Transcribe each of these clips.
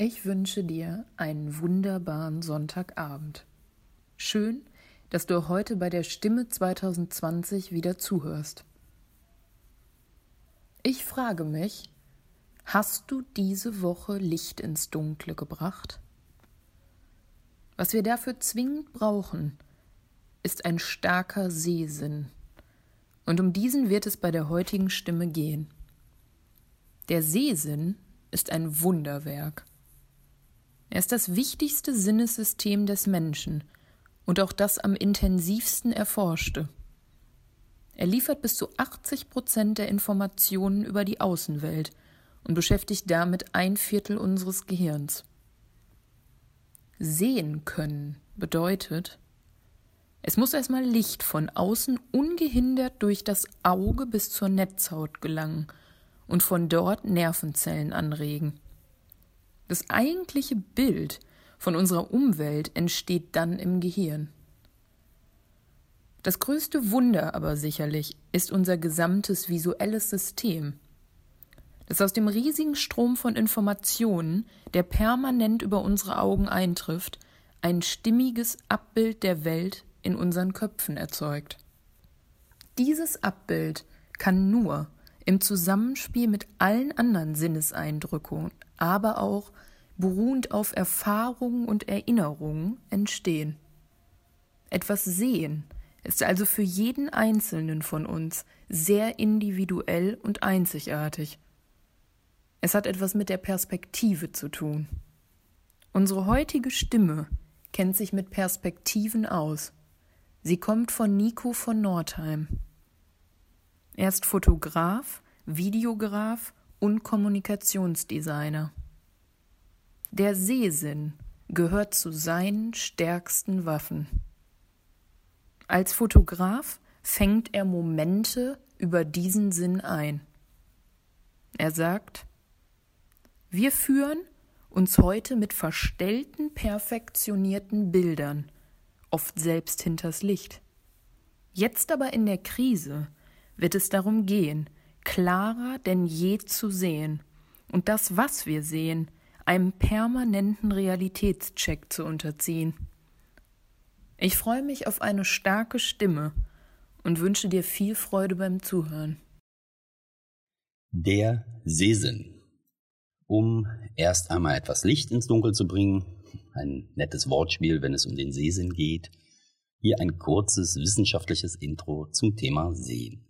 Ich wünsche dir einen wunderbaren Sonntagabend. Schön, dass du heute bei der Stimme 2020 wieder zuhörst. Ich frage mich, hast du diese Woche Licht ins Dunkle gebracht? Was wir dafür zwingend brauchen, ist ein starker Sehsinn. Und um diesen wird es bei der heutigen Stimme gehen. Der Sehsinn ist ein Wunderwerk. Er ist das wichtigste Sinnessystem des Menschen und auch das am intensivsten erforschte. Er liefert bis zu 80 Prozent der Informationen über die Außenwelt und beschäftigt damit ein Viertel unseres Gehirns. Sehen können bedeutet, es muss erstmal Licht von außen ungehindert durch das Auge bis zur Netzhaut gelangen und von dort Nervenzellen anregen. Das eigentliche Bild von unserer Umwelt entsteht dann im Gehirn. Das größte Wunder aber sicherlich ist unser gesamtes visuelles System, das aus dem riesigen Strom von Informationen, der permanent über unsere Augen eintrifft, ein stimmiges Abbild der Welt in unseren Köpfen erzeugt. Dieses Abbild kann nur im Zusammenspiel mit allen anderen Sinneseindrückungen, aber auch beruhend auf Erfahrungen und Erinnerungen entstehen. Etwas sehen ist also für jeden Einzelnen von uns sehr individuell und einzigartig. Es hat etwas mit der Perspektive zu tun. Unsere heutige Stimme kennt sich mit Perspektiven aus. Sie kommt von Nico von Nordheim. Er ist Fotograf, Videograf und Kommunikationsdesigner. Der Sehsinn gehört zu seinen stärksten Waffen. Als Fotograf fängt er Momente über diesen Sinn ein. Er sagt, wir führen uns heute mit verstellten, perfektionierten Bildern, oft selbst hinters Licht. Jetzt aber in der Krise wird es darum gehen, klarer denn je zu sehen und das, was wir sehen, einem permanenten Realitätscheck zu unterziehen. Ich freue mich auf eine starke Stimme und wünsche dir viel Freude beim Zuhören. Der Sehsinn. Um erst einmal etwas Licht ins Dunkel zu bringen, ein nettes Wortspiel, wenn es um den Sehsinn geht, hier ein kurzes wissenschaftliches Intro zum Thema Sehen.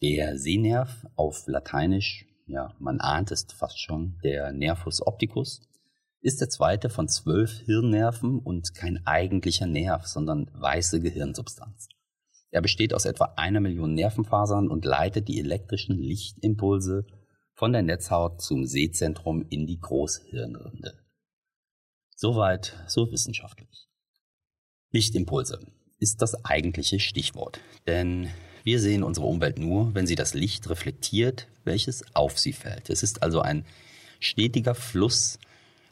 Der Sehnerv auf Lateinisch, ja, man ahnt es fast schon, der Nervus opticus, ist der zweite von zwölf Hirnnerven und kein eigentlicher Nerv, sondern weiße Gehirnsubstanz. Er besteht aus etwa einer Million Nervenfasern und leitet die elektrischen Lichtimpulse von der Netzhaut zum Sehzentrum in die Großhirnrinde. Soweit, so wissenschaftlich. Lichtimpulse ist das eigentliche Stichwort, denn wir sehen unsere Umwelt nur, wenn sie das Licht reflektiert, welches auf sie fällt. Es ist also ein stetiger Fluss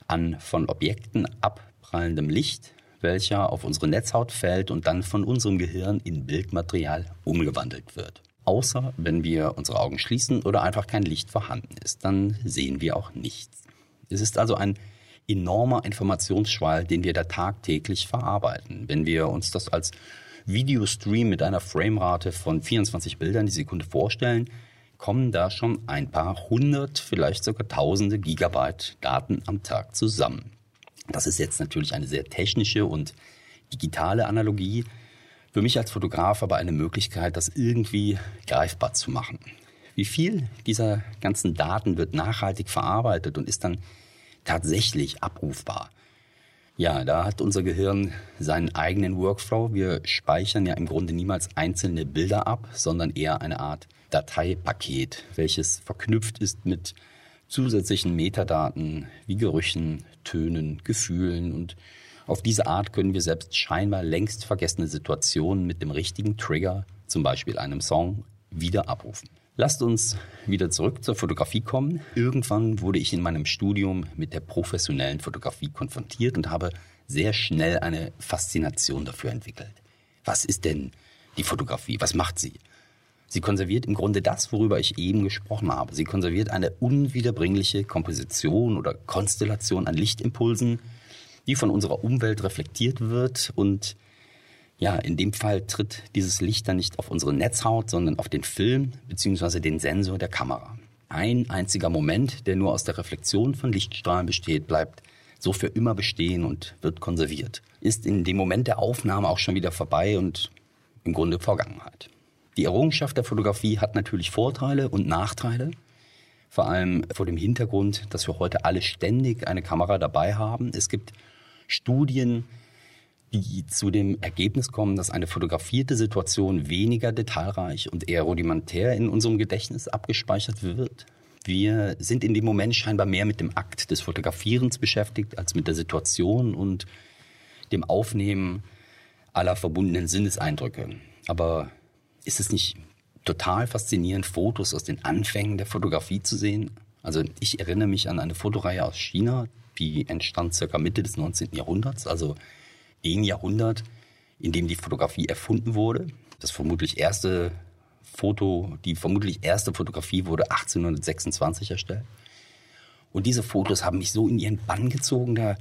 an von Objekten abprallendem Licht, welcher auf unsere Netzhaut fällt und dann von unserem Gehirn in Bildmaterial umgewandelt wird. Außer wenn wir unsere Augen schließen oder einfach kein Licht vorhanden ist, dann sehen wir auch nichts. Es ist also ein enormer Informationsschwall, den wir da tagtäglich verarbeiten. Wenn wir uns das als Videostream mit einer Framerate von 24 Bildern die Sekunde vorstellen, kommen da schon ein paar hundert, vielleicht sogar tausende Gigabyte Daten am Tag zusammen. Das ist jetzt natürlich eine sehr technische und digitale Analogie. Für mich als Fotograf aber eine Möglichkeit, das irgendwie greifbar zu machen. Wie viel dieser ganzen Daten wird nachhaltig verarbeitet und ist dann tatsächlich abrufbar? Ja, da hat unser Gehirn seinen eigenen Workflow. Wir speichern ja im Grunde niemals einzelne Bilder ab, sondern eher eine Art Dateipaket, welches verknüpft ist mit zusätzlichen Metadaten wie Gerüchen, Tönen, Gefühlen und auf diese Art können wir selbst scheinbar längst vergessene Situationen mit dem richtigen Trigger, zum Beispiel einem Song, wieder abrufen. Lasst uns wieder zurück zur Fotografie kommen. Irgendwann wurde ich in meinem Studium mit der professionellen Fotografie konfrontiert und habe sehr schnell eine Faszination dafür entwickelt. Was ist denn die Fotografie? Was macht sie? Sie konserviert im Grunde das, worüber ich eben gesprochen habe. Sie konserviert eine unwiederbringliche Komposition oder Konstellation an Lichtimpulsen, die von unserer Umwelt reflektiert wird und ja, in dem Fall tritt dieses Licht dann nicht auf unsere Netzhaut, sondern auf den Film bzw. den Sensor der Kamera. Ein einziger Moment, der nur aus der Reflexion von Lichtstrahlen besteht, bleibt so für immer bestehen und wird konserviert. Ist in dem Moment der Aufnahme auch schon wieder vorbei und im Grunde Vergangenheit. Die Errungenschaft der Fotografie hat natürlich Vorteile und Nachteile. Vor allem vor dem Hintergrund, dass wir heute alle ständig eine Kamera dabei haben. Es gibt Studien, die zu dem Ergebnis kommen, dass eine fotografierte Situation weniger detailreich und eher rudimentär in unserem Gedächtnis abgespeichert wird. Wir sind in dem Moment scheinbar mehr mit dem Akt des Fotografierens beschäftigt als mit der Situation und dem Aufnehmen aller verbundenen Sinneseindrücke. Aber ist es nicht total faszinierend, Fotos aus den Anfängen der Fotografie zu sehen? Also ich erinnere mich an eine Fotoreihe aus China, die entstand circa Mitte des 19. Jahrhunderts, also dem Jahrhundert, in dem die Fotografie erfunden wurde. Das vermutlich erste Foto, die vermutlich erste Fotografie wurde 1826 erstellt. Und diese Fotos haben mich so in ihren Bann gezogen, da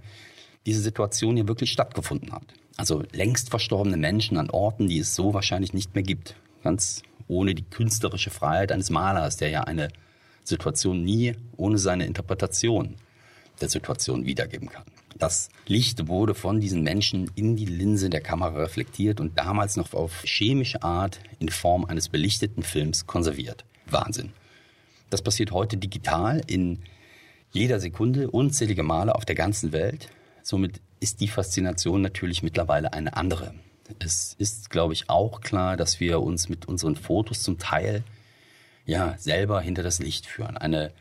diese Situation ja wirklich stattgefunden hat. Also längst verstorbene Menschen an Orten, die es so wahrscheinlich nicht mehr gibt ganz ohne die künstlerische Freiheit eines Malers, der ja eine Situation nie ohne seine Interpretation der Situation wiedergeben kann. Das Licht wurde von diesen Menschen in die Linse der Kamera reflektiert und damals noch auf chemische Art in Form eines belichteten Films konserviert. Wahnsinn. Das passiert heute digital in jeder Sekunde unzählige Male auf der ganzen Welt. Somit ist die Faszination natürlich mittlerweile eine andere. Es ist, glaube ich, auch klar, dass wir uns mit unseren Fotos zum Teil ja selber hinter das Licht führen. Eine,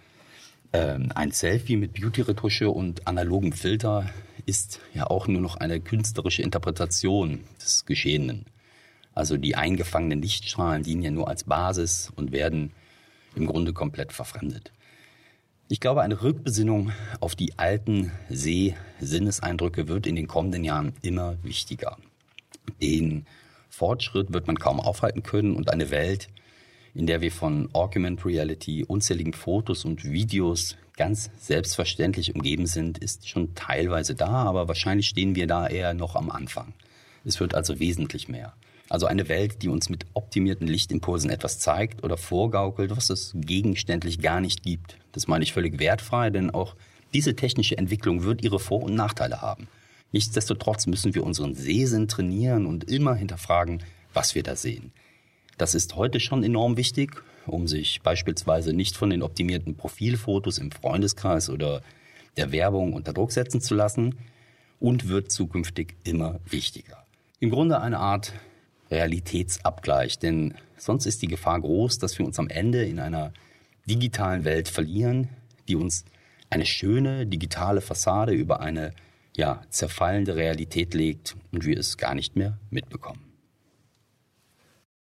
äh, ein Selfie mit Beauty-Retusche und analogem Filter ist ja auch nur noch eine künstlerische Interpretation des Geschehenen. Also die eingefangenen Lichtstrahlen dienen ja nur als Basis und werden im Grunde komplett verfremdet. Ich glaube, eine Rückbesinnung auf die alten Seh-Sinneseindrücke wird in den kommenden Jahren immer wichtiger. Den Fortschritt wird man kaum aufhalten können und eine Welt, in der wir von Augmented Reality, unzähligen Fotos und Videos ganz selbstverständlich umgeben sind, ist schon teilweise da, aber wahrscheinlich stehen wir da eher noch am Anfang. Es wird also wesentlich mehr. Also eine Welt, die uns mit optimierten Lichtimpulsen etwas zeigt oder vorgaukelt, was es gegenständlich gar nicht gibt. Das meine ich völlig wertfrei, denn auch diese technische Entwicklung wird ihre Vor- und Nachteile haben. Nichtsdestotrotz müssen wir unseren Sehsinn trainieren und immer hinterfragen, was wir da sehen. Das ist heute schon enorm wichtig, um sich beispielsweise nicht von den optimierten Profilfotos im Freundeskreis oder der Werbung unter Druck setzen zu lassen und wird zukünftig immer wichtiger. Im Grunde eine Art Realitätsabgleich, denn sonst ist die Gefahr groß, dass wir uns am Ende in einer digitalen Welt verlieren, die uns eine schöne digitale Fassade über eine ja, zerfallende Realität legt und wir es gar nicht mehr mitbekommen.